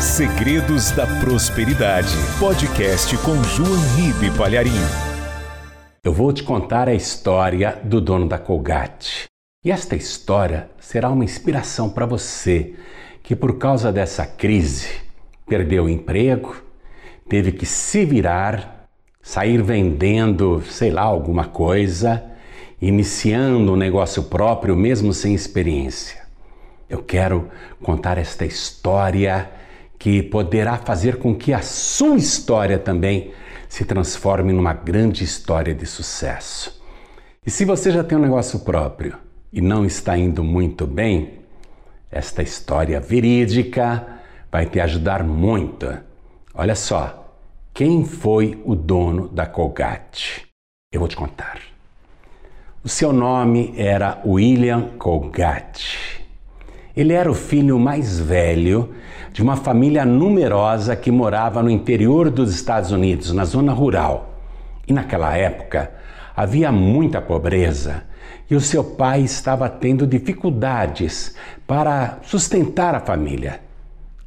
Segredos da Prosperidade. Podcast com João Ribe Palharim. Eu vou te contar a história do dono da Colgate. E esta história será uma inspiração para você que, por causa dessa crise, perdeu o emprego, teve que se virar, sair vendendo, sei lá, alguma coisa, iniciando um negócio próprio mesmo sem experiência. Eu quero contar esta história que poderá fazer com que a sua história também se transforme numa grande história de sucesso. E se você já tem um negócio próprio e não está indo muito bem, esta história verídica vai te ajudar muito. Olha só, quem foi o dono da Colgate? Eu vou te contar. O seu nome era William Colgate. Ele era o filho mais velho de uma família numerosa que morava no interior dos Estados Unidos, na zona rural. E naquela época havia muita pobreza e o seu pai estava tendo dificuldades para sustentar a família.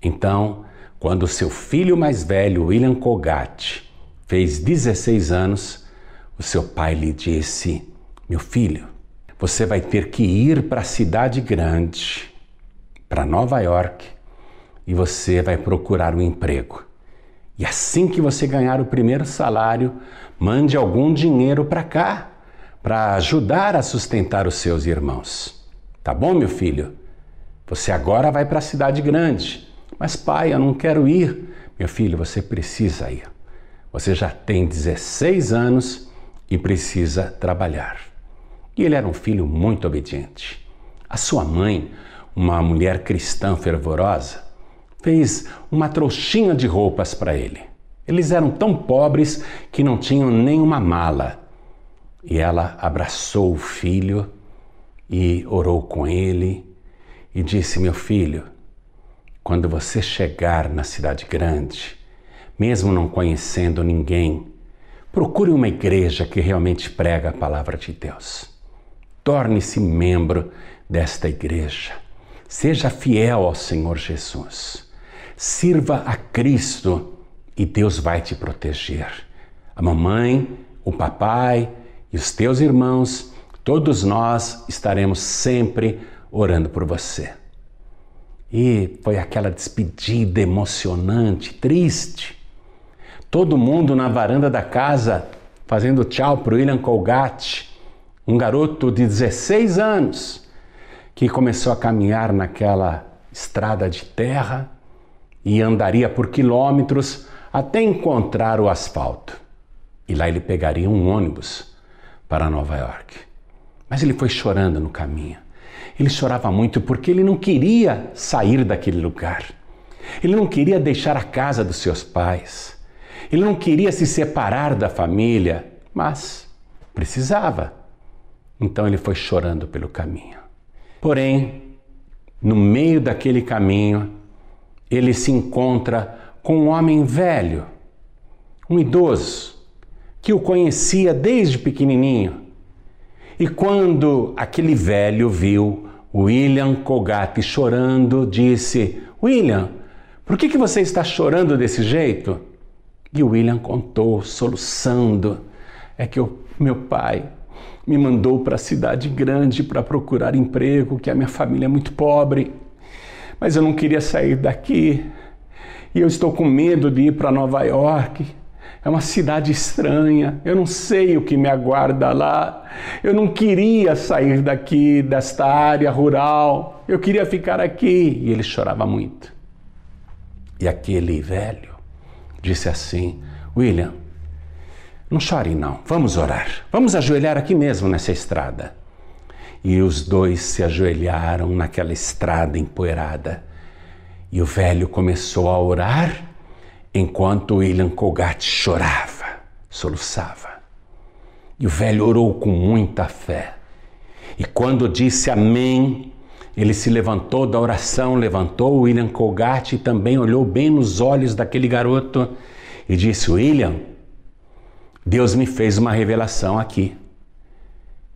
Então, quando seu filho mais velho, William Colgate, fez 16 anos, o seu pai lhe disse: Meu filho, você vai ter que ir para a cidade grande para Nova York e você vai procurar um emprego. E assim que você ganhar o primeiro salário, mande algum dinheiro para cá, para ajudar a sustentar os seus irmãos. Tá bom, meu filho? Você agora vai para a cidade grande. Mas, pai, eu não quero ir. Meu filho, você precisa ir. Você já tem 16 anos e precisa trabalhar. E ele era um filho muito obediente. A sua mãe uma mulher cristã fervorosa, fez uma trouxinha de roupas para ele. Eles eram tão pobres que não tinham nem uma mala. E ela abraçou o filho e orou com ele e disse: Meu filho, quando você chegar na cidade grande, mesmo não conhecendo ninguém, procure uma igreja que realmente prega a palavra de Deus. Torne-se membro desta igreja. Seja fiel ao Senhor Jesus. Sirva a Cristo e Deus vai te proteger. A mamãe, o papai e os teus irmãos, todos nós estaremos sempre orando por você. E foi aquela despedida emocionante, triste. Todo mundo na varanda da casa fazendo tchau para William Colgate, um garoto de 16 anos que começou a caminhar naquela estrada de terra e andaria por quilômetros até encontrar o asfalto. E lá ele pegaria um ônibus para Nova York. Mas ele foi chorando no caminho. Ele chorava muito porque ele não queria sair daquele lugar. Ele não queria deixar a casa dos seus pais. Ele não queria se separar da família, mas precisava. Então ele foi chorando pelo caminho. Porém, no meio daquele caminho, ele se encontra com um homem velho, um idoso, que o conhecia desde pequenininho. E quando aquele velho viu William Colgate chorando, disse: William, por que, que você está chorando desse jeito? E William contou, soluçando: É que meu pai me mandou para a cidade grande para procurar emprego, que a minha família é muito pobre. Mas eu não queria sair daqui. E eu estou com medo de ir para Nova York. É uma cidade estranha, eu não sei o que me aguarda lá. Eu não queria sair daqui, desta área rural. Eu queria ficar aqui. E ele chorava muito. E aquele velho disse assim: William, não chore, não. Vamos orar. Vamos ajoelhar aqui mesmo nessa estrada. E os dois se ajoelharam naquela estrada empoeirada. E o velho começou a orar enquanto William Colgate chorava, soluçava. E o velho orou com muita fé. E quando disse amém, ele se levantou da oração, levantou William Colgate e também olhou bem nos olhos daquele garoto e disse: William, Deus me fez uma revelação aqui.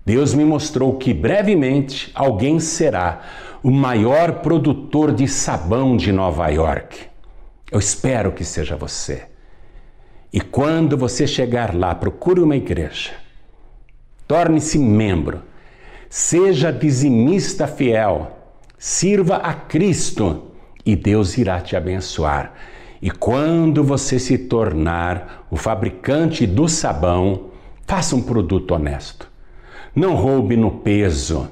Deus me mostrou que brevemente alguém será o maior produtor de sabão de Nova York. Eu espero que seja você. E quando você chegar lá, procure uma igreja. Torne-se membro. Seja dizimista fiel. Sirva a Cristo e Deus irá te abençoar. E quando você se tornar o fabricante do sabão, faça um produto honesto. Não roube no peso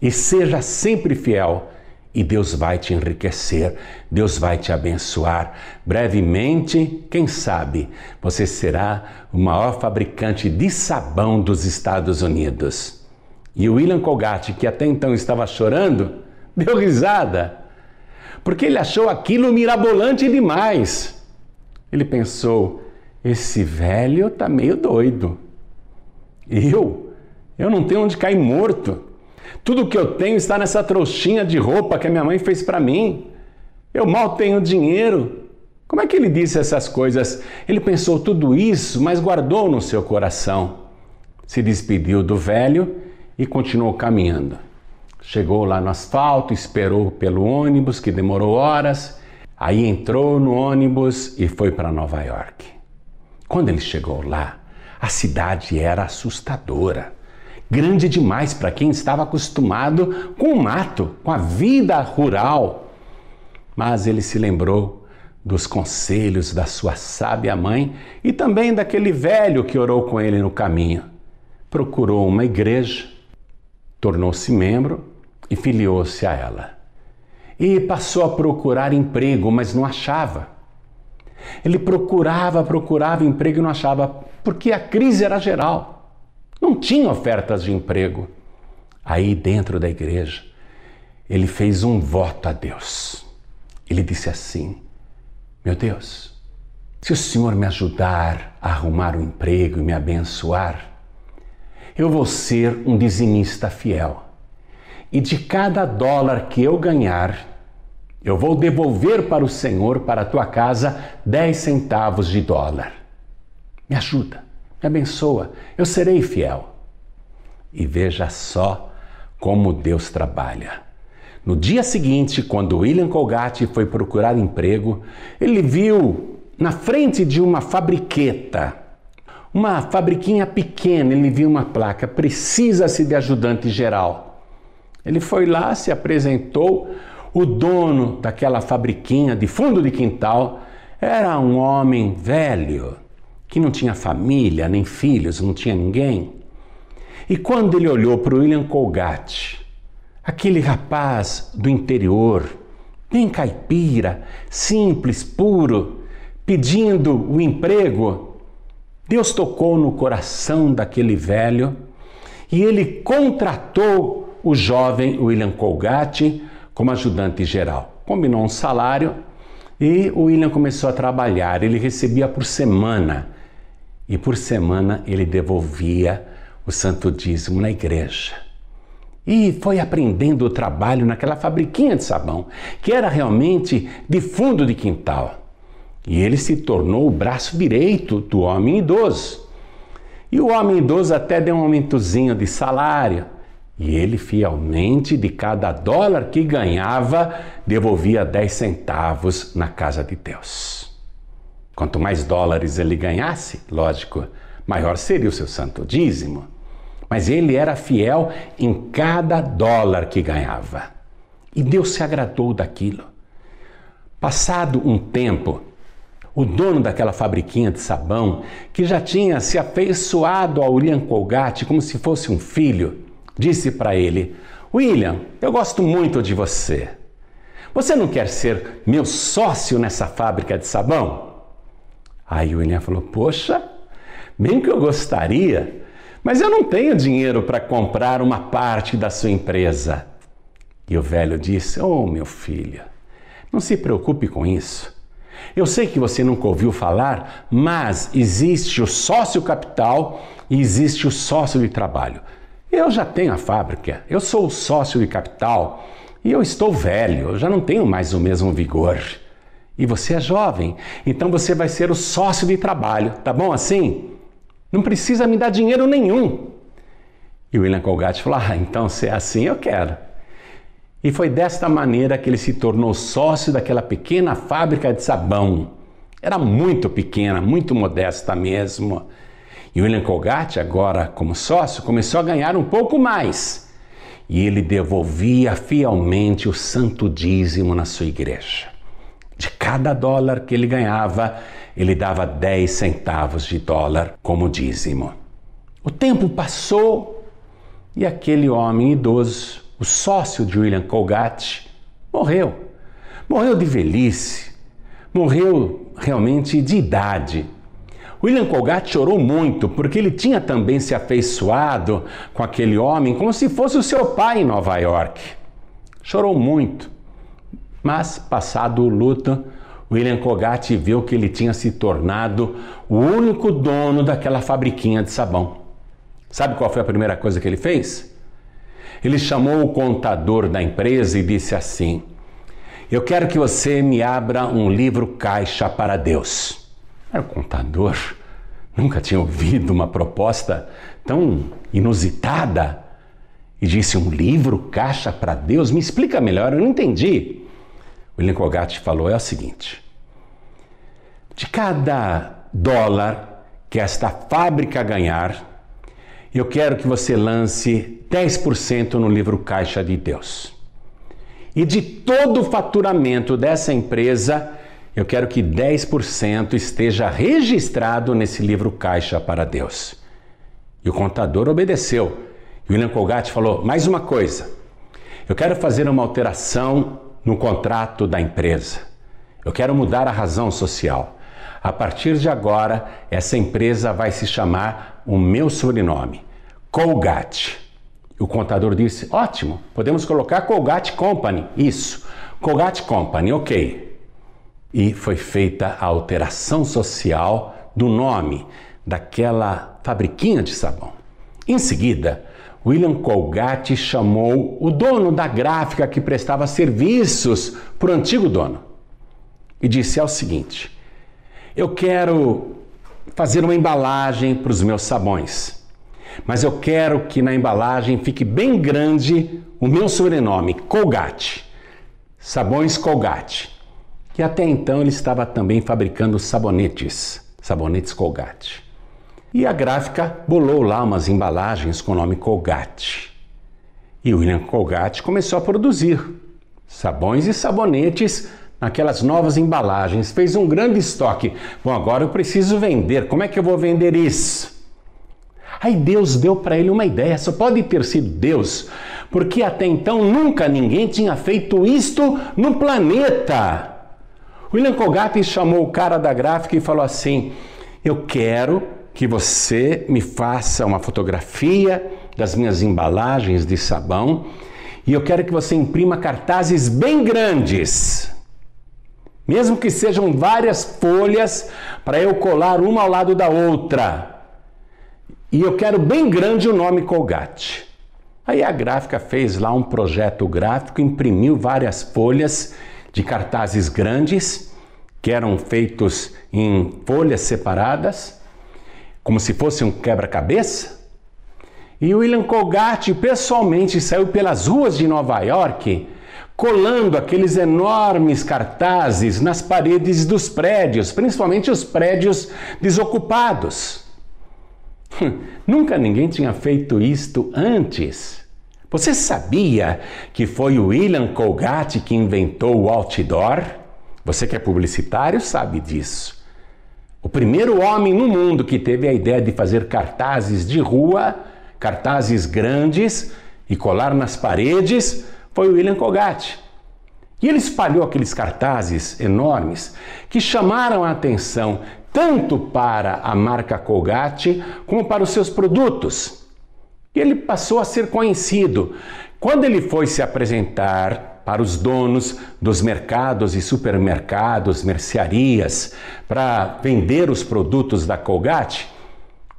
e seja sempre fiel. E Deus vai te enriquecer, Deus vai te abençoar. Brevemente, quem sabe, você será o maior fabricante de sabão dos Estados Unidos. E o William Colgate, que até então estava chorando, deu risada porque ele achou aquilo mirabolante demais. Ele pensou: esse velho está meio doido. Eu? Eu não tenho onde cair morto. Tudo que eu tenho está nessa trouxinha de roupa que a minha mãe fez para mim. Eu mal tenho dinheiro. Como é que ele disse essas coisas? Ele pensou tudo isso, mas guardou no seu coração. Se despediu do velho e continuou caminhando. Chegou lá no asfalto, esperou pelo ônibus, que demorou horas, aí entrou no ônibus e foi para Nova York. Quando ele chegou lá, a cidade era assustadora. Grande demais para quem estava acostumado com o mato, com a vida rural. Mas ele se lembrou dos conselhos da sua sábia mãe e também daquele velho que orou com ele no caminho. Procurou uma igreja, tornou-se membro e filiou-se a ela. E passou a procurar emprego, mas não achava. Ele procurava, procurava emprego e não achava, porque a crise era geral. Não tinha ofertas de emprego. Aí, dentro da igreja, ele fez um voto a Deus. Ele disse assim: Meu Deus, se o Senhor me ajudar a arrumar um emprego e me abençoar, eu vou ser um dizimista fiel e de cada dólar que eu ganhar, eu vou devolver para o Senhor, para a tua casa, dez centavos de dólar. Me ajuda, me abençoa, eu serei fiel. E veja só como Deus trabalha. No dia seguinte, quando William Colgate foi procurar emprego, ele viu na frente de uma fabriqueta, uma fabriquinha pequena, ele viu uma placa: precisa-se de ajudante geral. Ele foi lá, se apresentou. O dono daquela fabriquinha de fundo de quintal era um homem velho, que não tinha família, nem filhos, não tinha ninguém. E quando ele olhou para o William Colgate, aquele rapaz do interior, bem caipira, simples, puro, pedindo o emprego, Deus tocou no coração daquele velho e ele contratou o jovem William Colgate como ajudante geral. Combinou um salário e o William começou a trabalhar. Ele recebia por semana e por semana ele devolvia o santo dízimo na igreja. E foi aprendendo o trabalho naquela fabriquinha de sabão, que era realmente de fundo de quintal. E ele se tornou o braço direito do homem idoso. E o homem idoso até deu um aumentozinho de salário, e ele fielmente, de cada dólar que ganhava, devolvia 10 centavos na casa de Deus. Quanto mais dólares ele ganhasse, lógico, maior seria o seu santo dízimo. Mas ele era fiel em cada dólar que ganhava. E Deus se agradou daquilo. Passado um tempo, o dono daquela fabriquinha de sabão, que já tinha se afeiçoado ao William Colgate como se fosse um filho, disse para ele: William, eu gosto muito de você. Você não quer ser meu sócio nessa fábrica de sabão? Aí o William falou: Poxa, bem que eu gostaria, mas eu não tenho dinheiro para comprar uma parte da sua empresa. E o velho disse: Oh, meu filho, não se preocupe com isso. Eu sei que você nunca ouviu falar, mas existe o sócio capital e existe o sócio de trabalho. Eu já tenho a fábrica, eu sou o sócio de capital e eu estou velho, eu já não tenho mais o mesmo vigor. E você é jovem, então você vai ser o sócio de trabalho, tá bom assim? Não precisa me dar dinheiro nenhum. E o William Colgate falou: Ah, então se é assim, eu quero. E foi desta maneira que ele se tornou sócio daquela pequena fábrica de sabão. Era muito pequena, muito modesta mesmo. E William Colgate, agora como sócio, começou a ganhar um pouco mais. E ele devolvia fielmente o santo dízimo na sua igreja. Cada dólar que ele ganhava, ele dava 10 centavos de dólar como dízimo. O tempo passou e aquele homem idoso o sócio de William Colgate, morreu. Morreu de velhice, morreu realmente de idade. William Colgate chorou muito porque ele tinha também se afeiçoado com aquele homem como se fosse o seu pai em Nova York. Chorou muito, mas passado o luto, William Colgate viu que ele tinha se tornado o único dono daquela fabriquinha de sabão. Sabe qual foi a primeira coisa que ele fez? Ele chamou o contador da empresa e disse assim: Eu quero que você me abra um livro caixa para Deus. O contador, nunca tinha ouvido uma proposta tão inusitada e disse: Um livro caixa para Deus? Me explica melhor, eu não entendi. William Colgate falou: É o seguinte. De cada dólar que esta fábrica ganhar, eu quero que você lance 10% no livro Caixa de Deus. E de todo o faturamento dessa empresa, eu quero que 10% esteja registrado nesse livro Caixa para Deus. E o contador obedeceu. E William Colgate falou: mais uma coisa, eu quero fazer uma alteração no contrato da empresa. Eu quero mudar a razão social. A partir de agora, essa empresa vai se chamar o meu sobrenome, Colgate. O contador disse: ótimo, podemos colocar Colgate Company. Isso, Colgate Company, ok. E foi feita a alteração social do nome daquela fabriquinha de sabão. Em seguida, William Colgate chamou o dono da gráfica que prestava serviços para o antigo dono e disse: é o seguinte eu quero fazer uma embalagem para os meus sabões, mas eu quero que na embalagem fique bem grande o meu sobrenome, Colgate. Sabões Colgate. Que até então ele estava também fabricando sabonetes, sabonetes Colgate. E a gráfica bolou lá umas embalagens com o nome Colgate. E William Colgate começou a produzir sabões e sabonetes aquelas novas embalagens, fez um grande estoque. Bom, agora eu preciso vender. Como é que eu vou vender isso? Aí Deus deu para ele uma ideia, só pode ter sido Deus, porque até então nunca ninguém tinha feito isto no planeta. William Colgate chamou o cara da gráfica e falou assim: Eu quero que você me faça uma fotografia das minhas embalagens de sabão e eu quero que você imprima cartazes bem grandes mesmo que sejam várias folhas para eu colar uma ao lado da outra. E eu quero bem grande o nome Colgate. Aí a gráfica fez lá um projeto gráfico, imprimiu várias folhas de cartazes grandes, que eram feitos em folhas separadas, como se fosse um quebra-cabeça. E William Colgate pessoalmente saiu pelas ruas de Nova York colando aqueles enormes cartazes nas paredes dos prédios, principalmente os prédios desocupados. Nunca ninguém tinha feito isto antes. Você sabia que foi o William Colgate que inventou o outdoor? Você que é publicitário sabe disso. O primeiro homem no mundo que teve a ideia de fazer cartazes de rua, cartazes grandes e colar nas paredes foi o William Colgate. E ele espalhou aqueles cartazes enormes que chamaram a atenção tanto para a marca Colgate como para os seus produtos. E ele passou a ser conhecido. Quando ele foi se apresentar para os donos dos mercados e supermercados, mercearias, para vender os produtos da Colgate,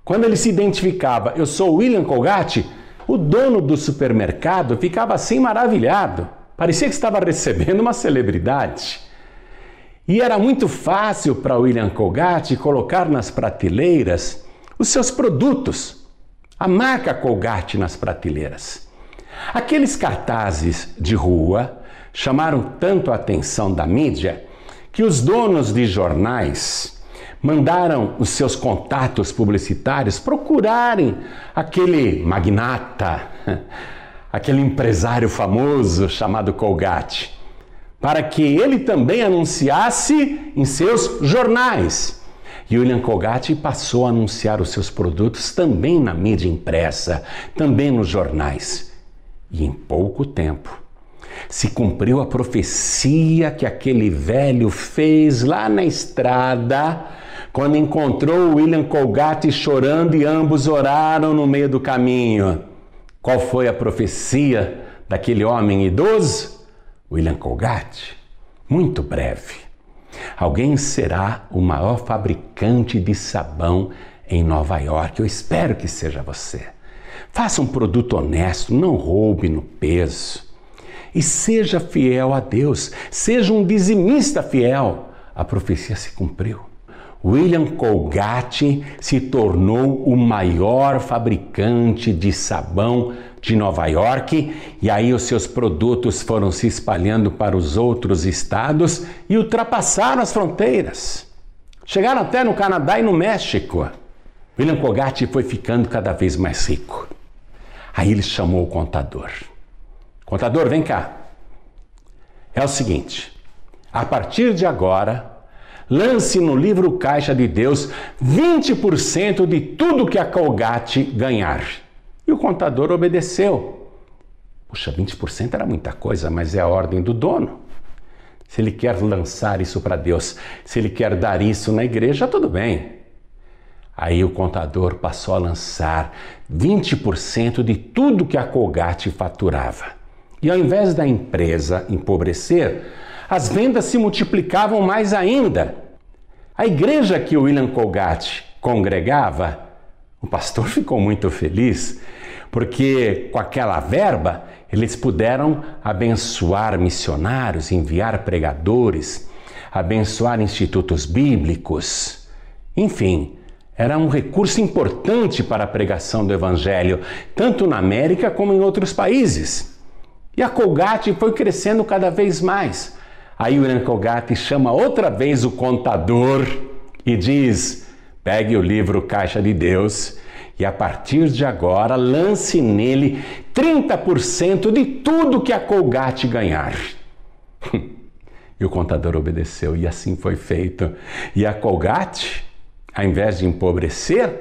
quando ele se identificava, eu sou William Colgate, o dono do supermercado ficava assim maravilhado. Parecia que estava recebendo uma celebridade. E era muito fácil para William Colgate colocar nas prateleiras os seus produtos, a marca Colgate nas prateleiras. Aqueles cartazes de rua chamaram tanto a atenção da mídia que os donos de jornais mandaram os seus contatos publicitários procurarem aquele magnata, aquele empresário famoso chamado Colgate, para que ele também anunciasse em seus jornais. E William Colgate passou a anunciar os seus produtos também na mídia impressa, também nos jornais. E em pouco tempo se cumpriu a profecia que aquele velho fez lá na estrada, quando encontrou William Colgate chorando e ambos oraram no meio do caminho. Qual foi a profecia daquele homem idoso? William Colgate. Muito breve. Alguém será o maior fabricante de sabão em Nova York. Eu espero que seja você. Faça um produto honesto, não roube no peso. E seja fiel a Deus, seja um dizimista fiel. A profecia se cumpriu. William Colgate se tornou o maior fabricante de sabão de Nova York e aí os seus produtos foram se espalhando para os outros estados e ultrapassaram as fronteiras. Chegaram até no Canadá e no México. William Colgate foi ficando cada vez mais rico. Aí ele chamou o contador. Contador, vem cá. É o seguinte: a partir de agora, lance no livro Caixa de Deus 20% de tudo que a Colgate ganhar. E o contador obedeceu. Puxa, 20% era muita coisa, mas é a ordem do dono. Se ele quer lançar isso para Deus, se ele quer dar isso na igreja, tudo bem. Aí o contador passou a lançar 20% de tudo que a Colgate faturava. E ao invés da empresa empobrecer, as vendas se multiplicavam mais ainda. A igreja que William Colgate congregava, o pastor ficou muito feliz, porque com aquela verba eles puderam abençoar missionários, enviar pregadores, abençoar institutos bíblicos. Enfim, era um recurso importante para a pregação do Evangelho, tanto na América como em outros países. E a Colgate foi crescendo cada vez mais. Aí o William Colgate chama outra vez o contador e diz: pegue o livro Caixa de Deus e a partir de agora lance nele 30% de tudo que a Colgate ganhar. e o contador obedeceu e assim foi feito. E a Colgate, ao invés de empobrecer,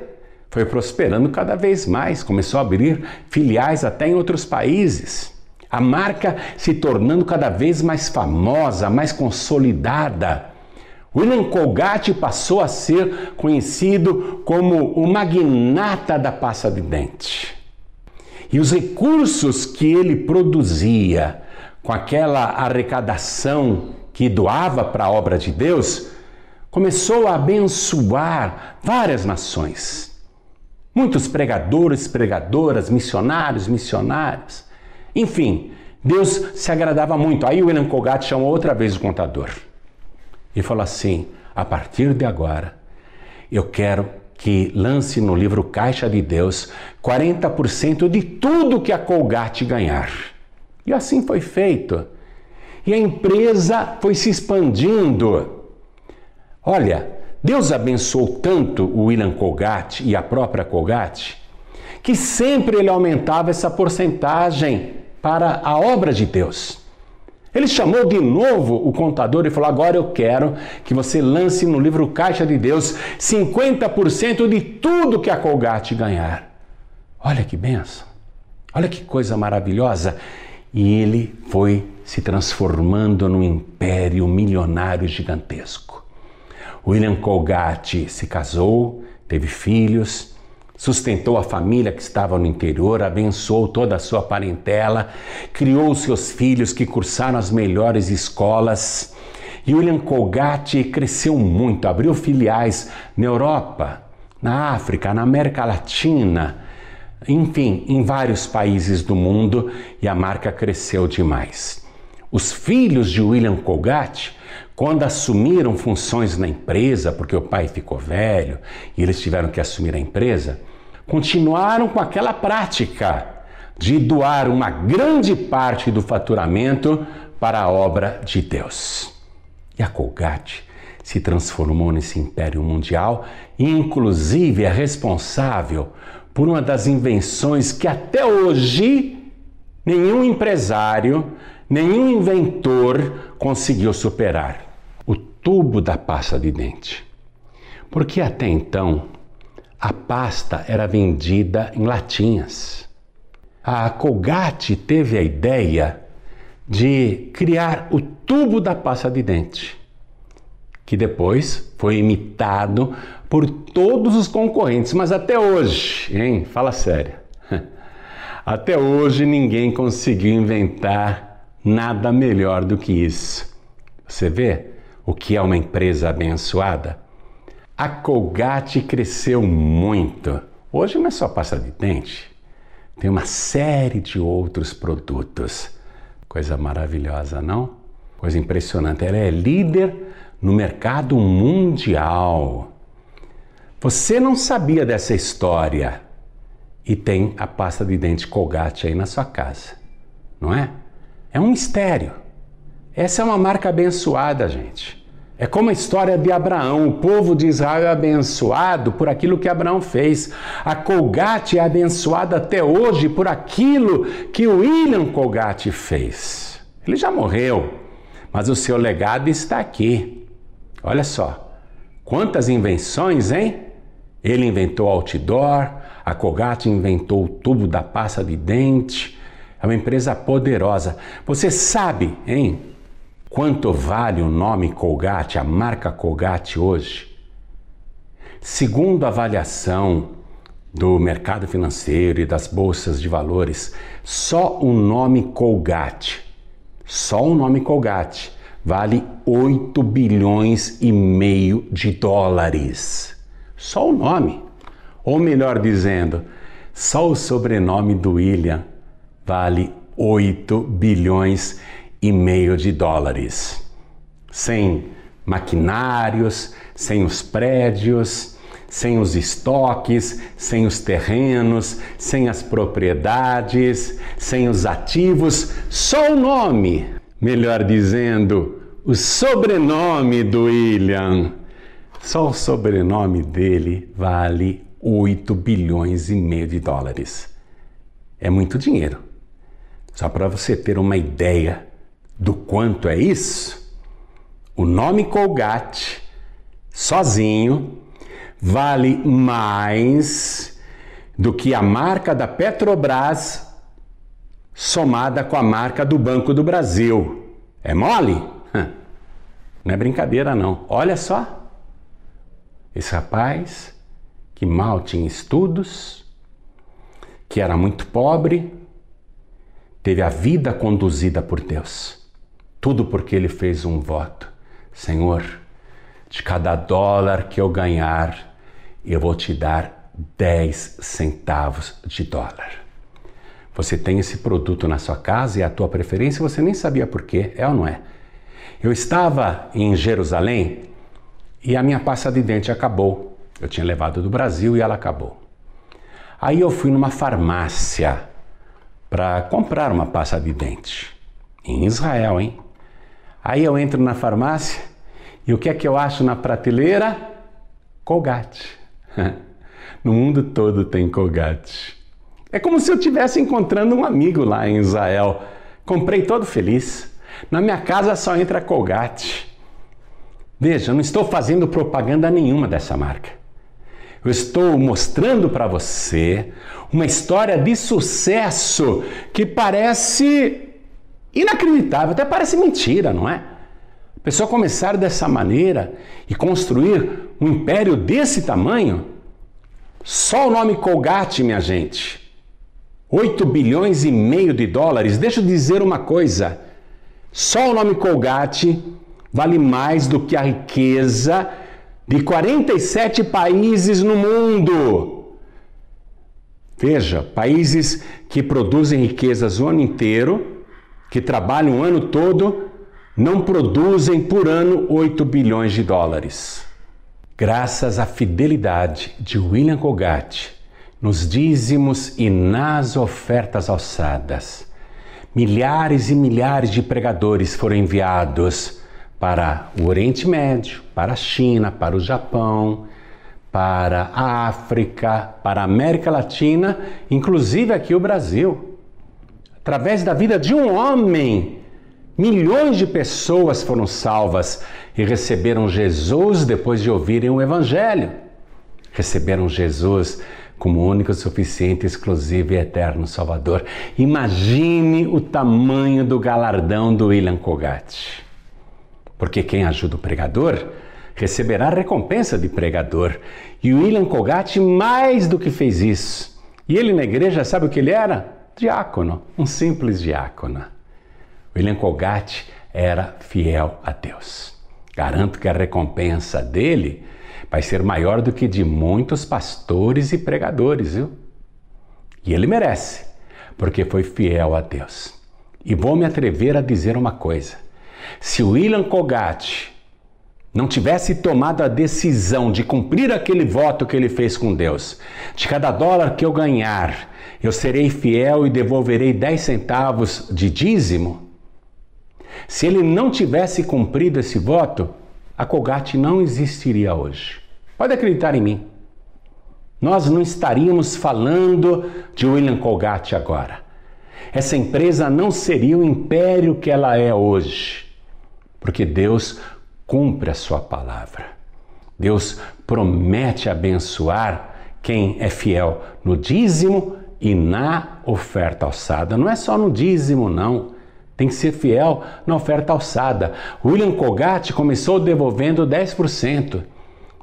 foi prosperando cada vez mais, começou a abrir filiais até em outros países a marca se tornando cada vez mais famosa, mais consolidada. William Colgate passou a ser conhecido como o magnata da pasta de dente. E os recursos que ele produzia com aquela arrecadação que doava para a obra de Deus, começou a abençoar várias nações. Muitos pregadores, pregadoras, missionários, missionárias. Enfim, Deus se agradava muito. Aí o William Colgate chamou outra vez o contador e falou assim: a partir de agora, eu quero que lance no livro Caixa de Deus 40% de tudo que a Colgate ganhar. E assim foi feito. E a empresa foi se expandindo. Olha, Deus abençoou tanto o William Colgate e a própria Colgate que sempre ele aumentava essa porcentagem para a obra de Deus. Ele chamou de novo o contador e falou: Agora eu quero que você lance no livro Caixa de Deus 50% de tudo que a Colgate ganhar. Olha que benção, olha que coisa maravilhosa. E ele foi se transformando num império milionário gigantesco. William Colgate se casou, teve filhos, sustentou a família que estava no interior, abençoou toda a sua parentela, criou seus filhos que cursaram as melhores escolas. E William Colgate cresceu muito, abriu filiais na Europa, na África, na América Latina, enfim, em vários países do mundo e a marca cresceu demais. Os filhos de William Colgate, quando assumiram funções na empresa, porque o pai ficou velho e eles tiveram que assumir a empresa, continuaram com aquela prática de doar uma grande parte do faturamento para a obra de Deus. E a Colgate se transformou nesse império mundial e, inclusive, é responsável por uma das invenções que até hoje nenhum empresário, nenhum inventor conseguiu superar: o tubo da pasta de dente. Porque até então a pasta era vendida em latinhas. A Colgate teve a ideia de criar o tubo da pasta de dente, que depois foi imitado por todos os concorrentes, mas até hoje, hein? Fala sério. Até hoje ninguém conseguiu inventar nada melhor do que isso. Você vê o que é uma empresa abençoada? A Colgate cresceu muito. Hoje não é só pasta de dente, tem uma série de outros produtos. Coisa maravilhosa, não? Coisa impressionante. Ela é líder no mercado mundial. Você não sabia dessa história e tem a pasta de dente Colgate aí na sua casa, não é? É um mistério. Essa é uma marca abençoada, gente. É como a história de Abraão. O povo de Israel é abençoado por aquilo que Abraão fez. A Colgate é abençoada até hoje por aquilo que William Colgate fez. Ele já morreu, mas o seu legado está aqui. Olha só, quantas invenções, hein? Ele inventou outdoor, a Colgate inventou o tubo da pasta de dente. É uma empresa poderosa. Você sabe, hein? Quanto vale o nome Colgate, a marca Colgate hoje? Segundo a avaliação do mercado financeiro e das bolsas de valores, só o nome Colgate, só o nome Colgate vale 8 bilhões e meio de dólares. Só o nome. Ou melhor dizendo, só o sobrenome do William vale 8 bilhões e meio de dólares. Sem maquinários, sem os prédios, sem os estoques, sem os terrenos, sem as propriedades, sem os ativos, só o nome, melhor dizendo, o sobrenome do William. Só o sobrenome dele vale 8 bilhões e meio de dólares. É muito dinheiro. Só para você ter uma ideia do quanto é isso, o nome Colgate sozinho vale mais do que a marca da Petrobras somada com a marca do Banco do Brasil. É mole? Não é brincadeira não. Olha só. Esse rapaz que mal tinha estudos, que era muito pobre, teve a vida conduzida por Deus. Tudo porque ele fez um voto: Senhor, de cada dólar que eu ganhar, eu vou te dar 10 centavos de dólar. Você tem esse produto na sua casa e é a tua preferência, você nem sabia por quê, é ou não é? Eu estava em Jerusalém e a minha pasta de dente acabou. Eu tinha levado do Brasil e ela acabou. Aí eu fui numa farmácia para comprar uma pasta de dente. Em Israel, hein? Aí eu entro na farmácia e o que é que eu acho na prateleira? Colgate. No mundo todo tem Colgate. É como se eu estivesse encontrando um amigo lá em Israel. Comprei todo feliz. Na minha casa só entra Colgate. Veja, eu não estou fazendo propaganda nenhuma dessa marca. Eu estou mostrando para você uma história de sucesso que parece Inacreditável, até parece mentira, não é? A pessoa começar dessa maneira e construir um império desse tamanho, só o nome Colgate, minha gente. 8 bilhões e meio de dólares. Deixa eu dizer uma coisa: só o nome Colgate vale mais do que a riqueza de 47 países no mundo. Veja, países que produzem riquezas o ano inteiro que trabalham o ano todo não produzem por ano 8 bilhões de dólares. Graças à fidelidade de William Colgate, nos dízimos e nas ofertas alçadas. Milhares e milhares de pregadores foram enviados para o Oriente Médio, para a China, para o Japão, para a África, para a América Latina, inclusive aqui o Brasil. Através da vida de um homem, milhões de pessoas foram salvas e receberam Jesus depois de ouvirem o Evangelho. Receberam Jesus como único, suficiente, exclusivo e eterno Salvador. Imagine o tamanho do galardão do William Kogat. Porque quem ajuda o pregador receberá recompensa de pregador. E o William Kogat mais do que fez isso. E ele na igreja, sabe o que ele era? Diácono, um simples diácono. William Kogat era fiel a Deus. Garanto que a recompensa dele vai ser maior do que de muitos pastores e pregadores, viu? E ele merece, porque foi fiel a Deus. E vou me atrever a dizer uma coisa: se William Kogat não tivesse tomado a decisão de cumprir aquele voto que ele fez com Deus, de cada dólar que eu ganhar, eu serei fiel e devolverei 10 centavos de dízimo. Se ele não tivesse cumprido esse voto, a Colgate não existiria hoje. Pode acreditar em mim. Nós não estaríamos falando de William Colgate agora. Essa empresa não seria o império que ela é hoje, porque Deus cumpre a sua palavra. Deus promete abençoar quem é fiel no dízimo e na oferta alçada. Não é só no dízimo, não. Tem que ser fiel na oferta alçada. William Colgate começou devolvendo 10%.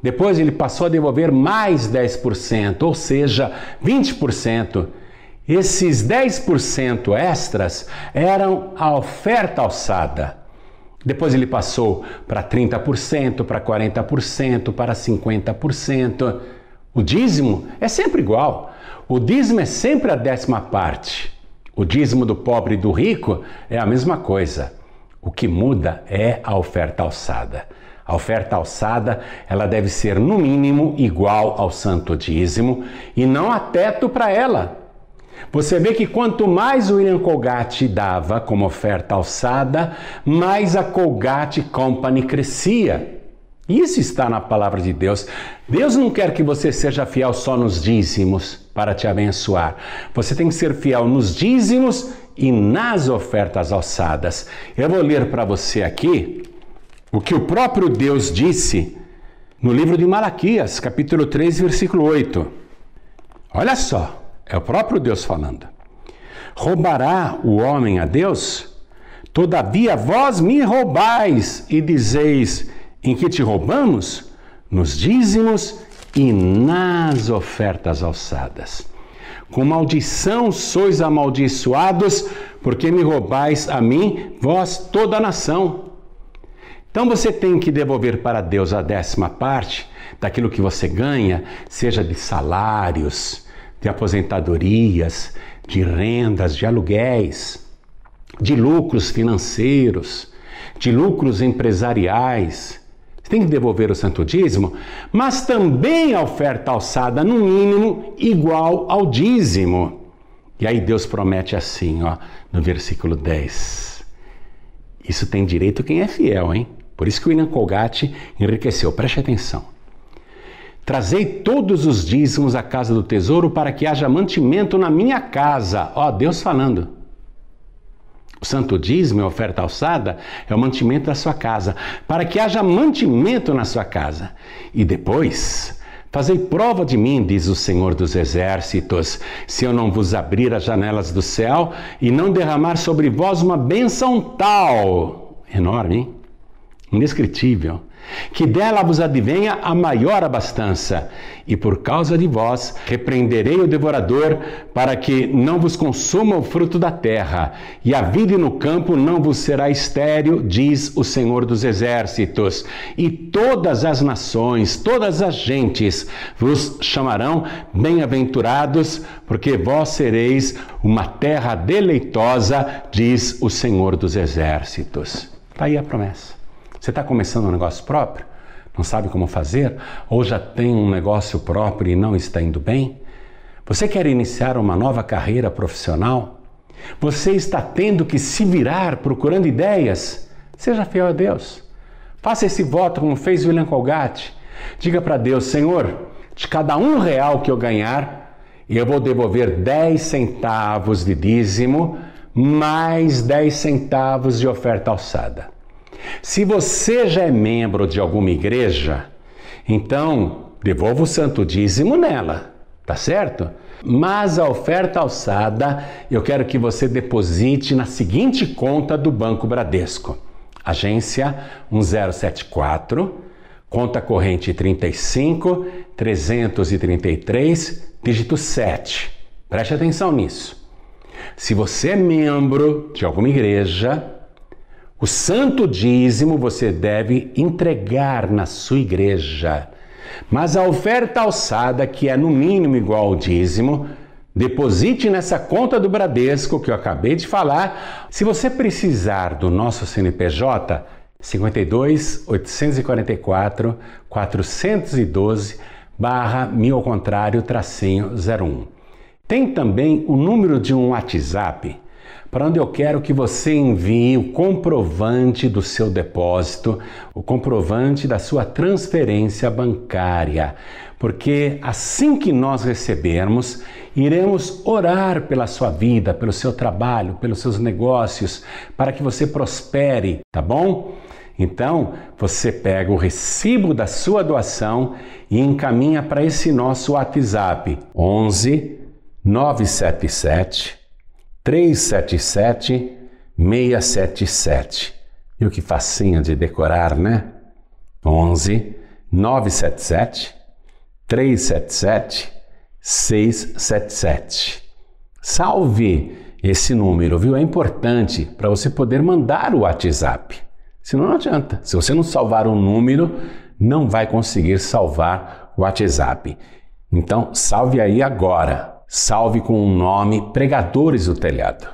Depois ele passou a devolver mais 10%, ou seja, 20%. Esses 10% extras eram a oferta alçada. Depois ele passou para 30%, para 40%, para 50%. O dízimo é sempre igual. O dízimo é sempre a décima parte. O dízimo do pobre e do rico é a mesma coisa. O que muda é a oferta alçada. A oferta alçada, ela deve ser no mínimo igual ao santo dízimo e não há teto para ela. Você vê que quanto mais William Colgate dava como oferta alçada, mais a Colgate Company crescia. Isso está na palavra de Deus. Deus não quer que você seja fiel só nos dízimos para te abençoar. Você tem que ser fiel nos dízimos e nas ofertas alçadas. Eu vou ler para você aqui o que o próprio Deus disse no livro de Malaquias, capítulo 3, versículo 8. Olha só. É o próprio Deus falando. Roubará o homem a Deus? Todavia vós me roubais e dizeis: em que te roubamos? Nos dízimos e nas ofertas alçadas. Com maldição sois amaldiçoados, porque me roubais a mim, vós toda a nação. Então você tem que devolver para Deus a décima parte daquilo que você ganha, seja de salários, de aposentadorias, de rendas, de aluguéis, de lucros financeiros, de lucros empresariais. Você tem que devolver o santo dízimo, mas também a oferta alçada, no mínimo, igual ao dízimo. E aí Deus promete assim, ó, no versículo 10. Isso tem direito quem é fiel, hein? Por isso que o William Colgate enriqueceu. Preste atenção. Trazei todos os dízimos à casa do tesouro para que haja mantimento na minha casa. Ó, Deus falando. O santo dízimo, a oferta alçada, é o mantimento da sua casa, para que haja mantimento na sua casa. E depois, fazei prova de mim, diz o Senhor dos Exércitos, se eu não vos abrir as janelas do céu e não derramar sobre vós uma bênção tal, enorme, hein? indescritível, que dela vos advenha a maior abastança, e por causa de vós repreenderei o devorador, para que não vos consuma o fruto da terra, e a vida no campo não vos será estéril, diz o Senhor dos Exércitos. E todas as nações, todas as gentes vos chamarão bem-aventurados, porque vós sereis uma terra deleitosa, diz o Senhor dos Exércitos. Está aí a promessa. Você está começando um negócio próprio? Não sabe como fazer? Ou já tem um negócio próprio e não está indo bem? Você quer iniciar uma nova carreira profissional? Você está tendo que se virar procurando ideias? Seja fiel a Deus. Faça esse voto como fez William Colgate. Diga para Deus, Senhor, de cada um real que eu ganhar, eu vou devolver 10 centavos de dízimo, mais 10 centavos de oferta alçada. Se você já é membro de alguma igreja, então devolva o santo dízimo nela, tá certo? Mas a oferta alçada eu quero que você deposite na seguinte conta do Banco Bradesco: agência 1074 Conta corrente 35 333, dígito 7. Preste atenção nisso. Se você é membro de alguma igreja, o santo dízimo você deve entregar na sua igreja. Mas a oferta alçada, que é no mínimo igual ao dízimo, deposite nessa conta do Bradesco que eu acabei de falar. Se você precisar do nosso CNPJ, 52 844 412 barra mil ao contrário tracinho 01. Tem também o número de um WhatsApp para onde eu quero que você envie o comprovante do seu depósito, o comprovante da sua transferência bancária, porque assim que nós recebermos, iremos orar pela sua vida, pelo seu trabalho, pelos seus negócios, para que você prospere, tá bom? Então, você pega o recibo da sua doação e encaminha para esse nosso WhatsApp 11 977 377 677. E o que facinho de decorar, né? 11 977 377 677. Salve esse número, viu? É importante para você poder mandar o WhatsApp. Senão não adianta. Se você não salvar um número, não vai conseguir salvar o WhatsApp. Então, salve aí agora. Salve com o nome Pregadores do Telhado.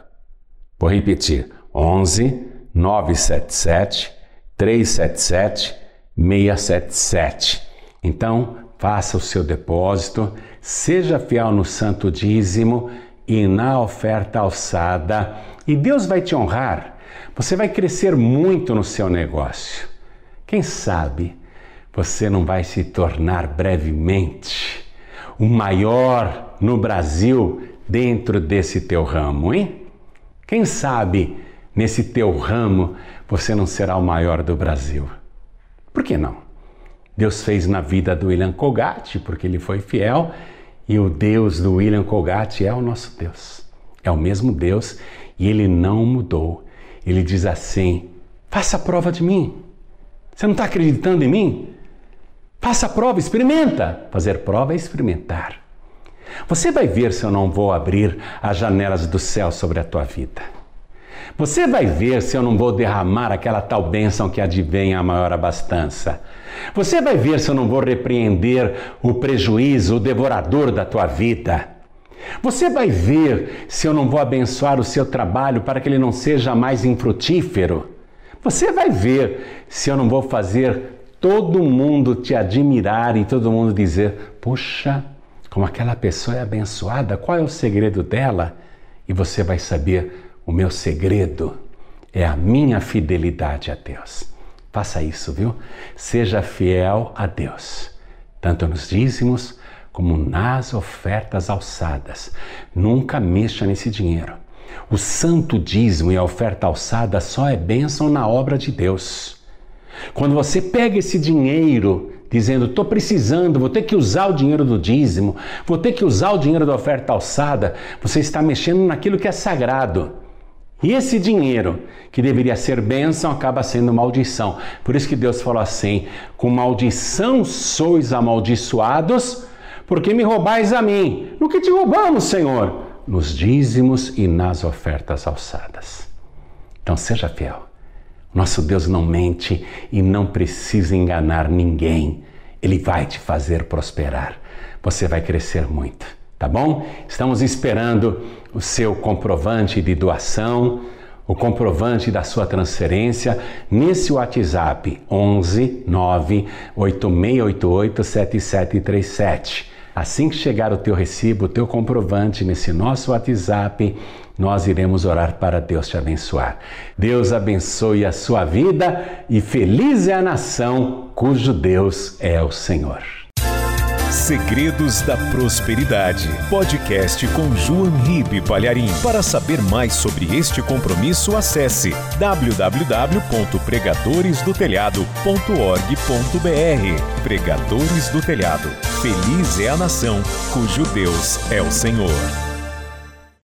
Vou repetir: 11 977 377 677. Então, faça o seu depósito, seja fiel no santo dízimo e na oferta alçada, e Deus vai te honrar você vai crescer muito no seu negócio. Quem sabe você não vai se tornar brevemente o maior no Brasil dentro desse teu ramo, hein? Quem sabe nesse teu ramo você não será o maior do Brasil? Por que não? Deus fez na vida do William Colgate porque ele foi fiel e o Deus do William Colgate é o nosso Deus. É o mesmo Deus e ele não mudou. Ele diz assim: faça a prova de mim. Você não está acreditando em mim? Faça a prova, experimenta. Fazer prova é experimentar. Você vai ver se eu não vou abrir as janelas do céu sobre a tua vida. Você vai ver se eu não vou derramar aquela tal bênção que advém a maior abastança. Você vai ver se eu não vou repreender o prejuízo, o devorador da tua vida. Você vai ver se eu não vou abençoar o seu trabalho para que ele não seja mais infrutífero. Você vai ver se eu não vou fazer todo mundo te admirar e todo mundo dizer: Poxa, como aquela pessoa é abençoada, qual é o segredo dela? E você vai saber: o meu segredo é a minha fidelidade a Deus. Faça isso, viu? Seja fiel a Deus, tanto nos dízimos como nas ofertas alçadas. Nunca mexa nesse dinheiro. O santo dízimo e a oferta alçada só é bênção na obra de Deus. Quando você pega esse dinheiro dizendo, estou precisando, vou ter que usar o dinheiro do dízimo, vou ter que usar o dinheiro da oferta alçada, você está mexendo naquilo que é sagrado. E esse dinheiro, que deveria ser bênção, acaba sendo maldição. Por isso que Deus falou assim: com maldição sois amaldiçoados porque me roubais a mim. No que te roubamos, Senhor? Nos dízimos e nas ofertas alçadas. Então seja fiel. Nosso Deus não mente e não precisa enganar ninguém. Ele vai te fazer prosperar. Você vai crescer muito, tá bom? Estamos esperando o seu comprovante de doação, o comprovante da sua transferência nesse WhatsApp 11 9 8688 7737. Assim que chegar o teu recibo, o teu comprovante nesse nosso WhatsApp, nós iremos orar para Deus te abençoar. Deus abençoe a sua vida e feliz é a nação cujo Deus é o Senhor. Segredos da Prosperidade. Podcast com João Ribe Palharim. Para saber mais sobre este compromisso, acesse www.pregadoresdotelhado.org.br. Pregadores do Telhado. Feliz é a nação cujo Deus é o Senhor.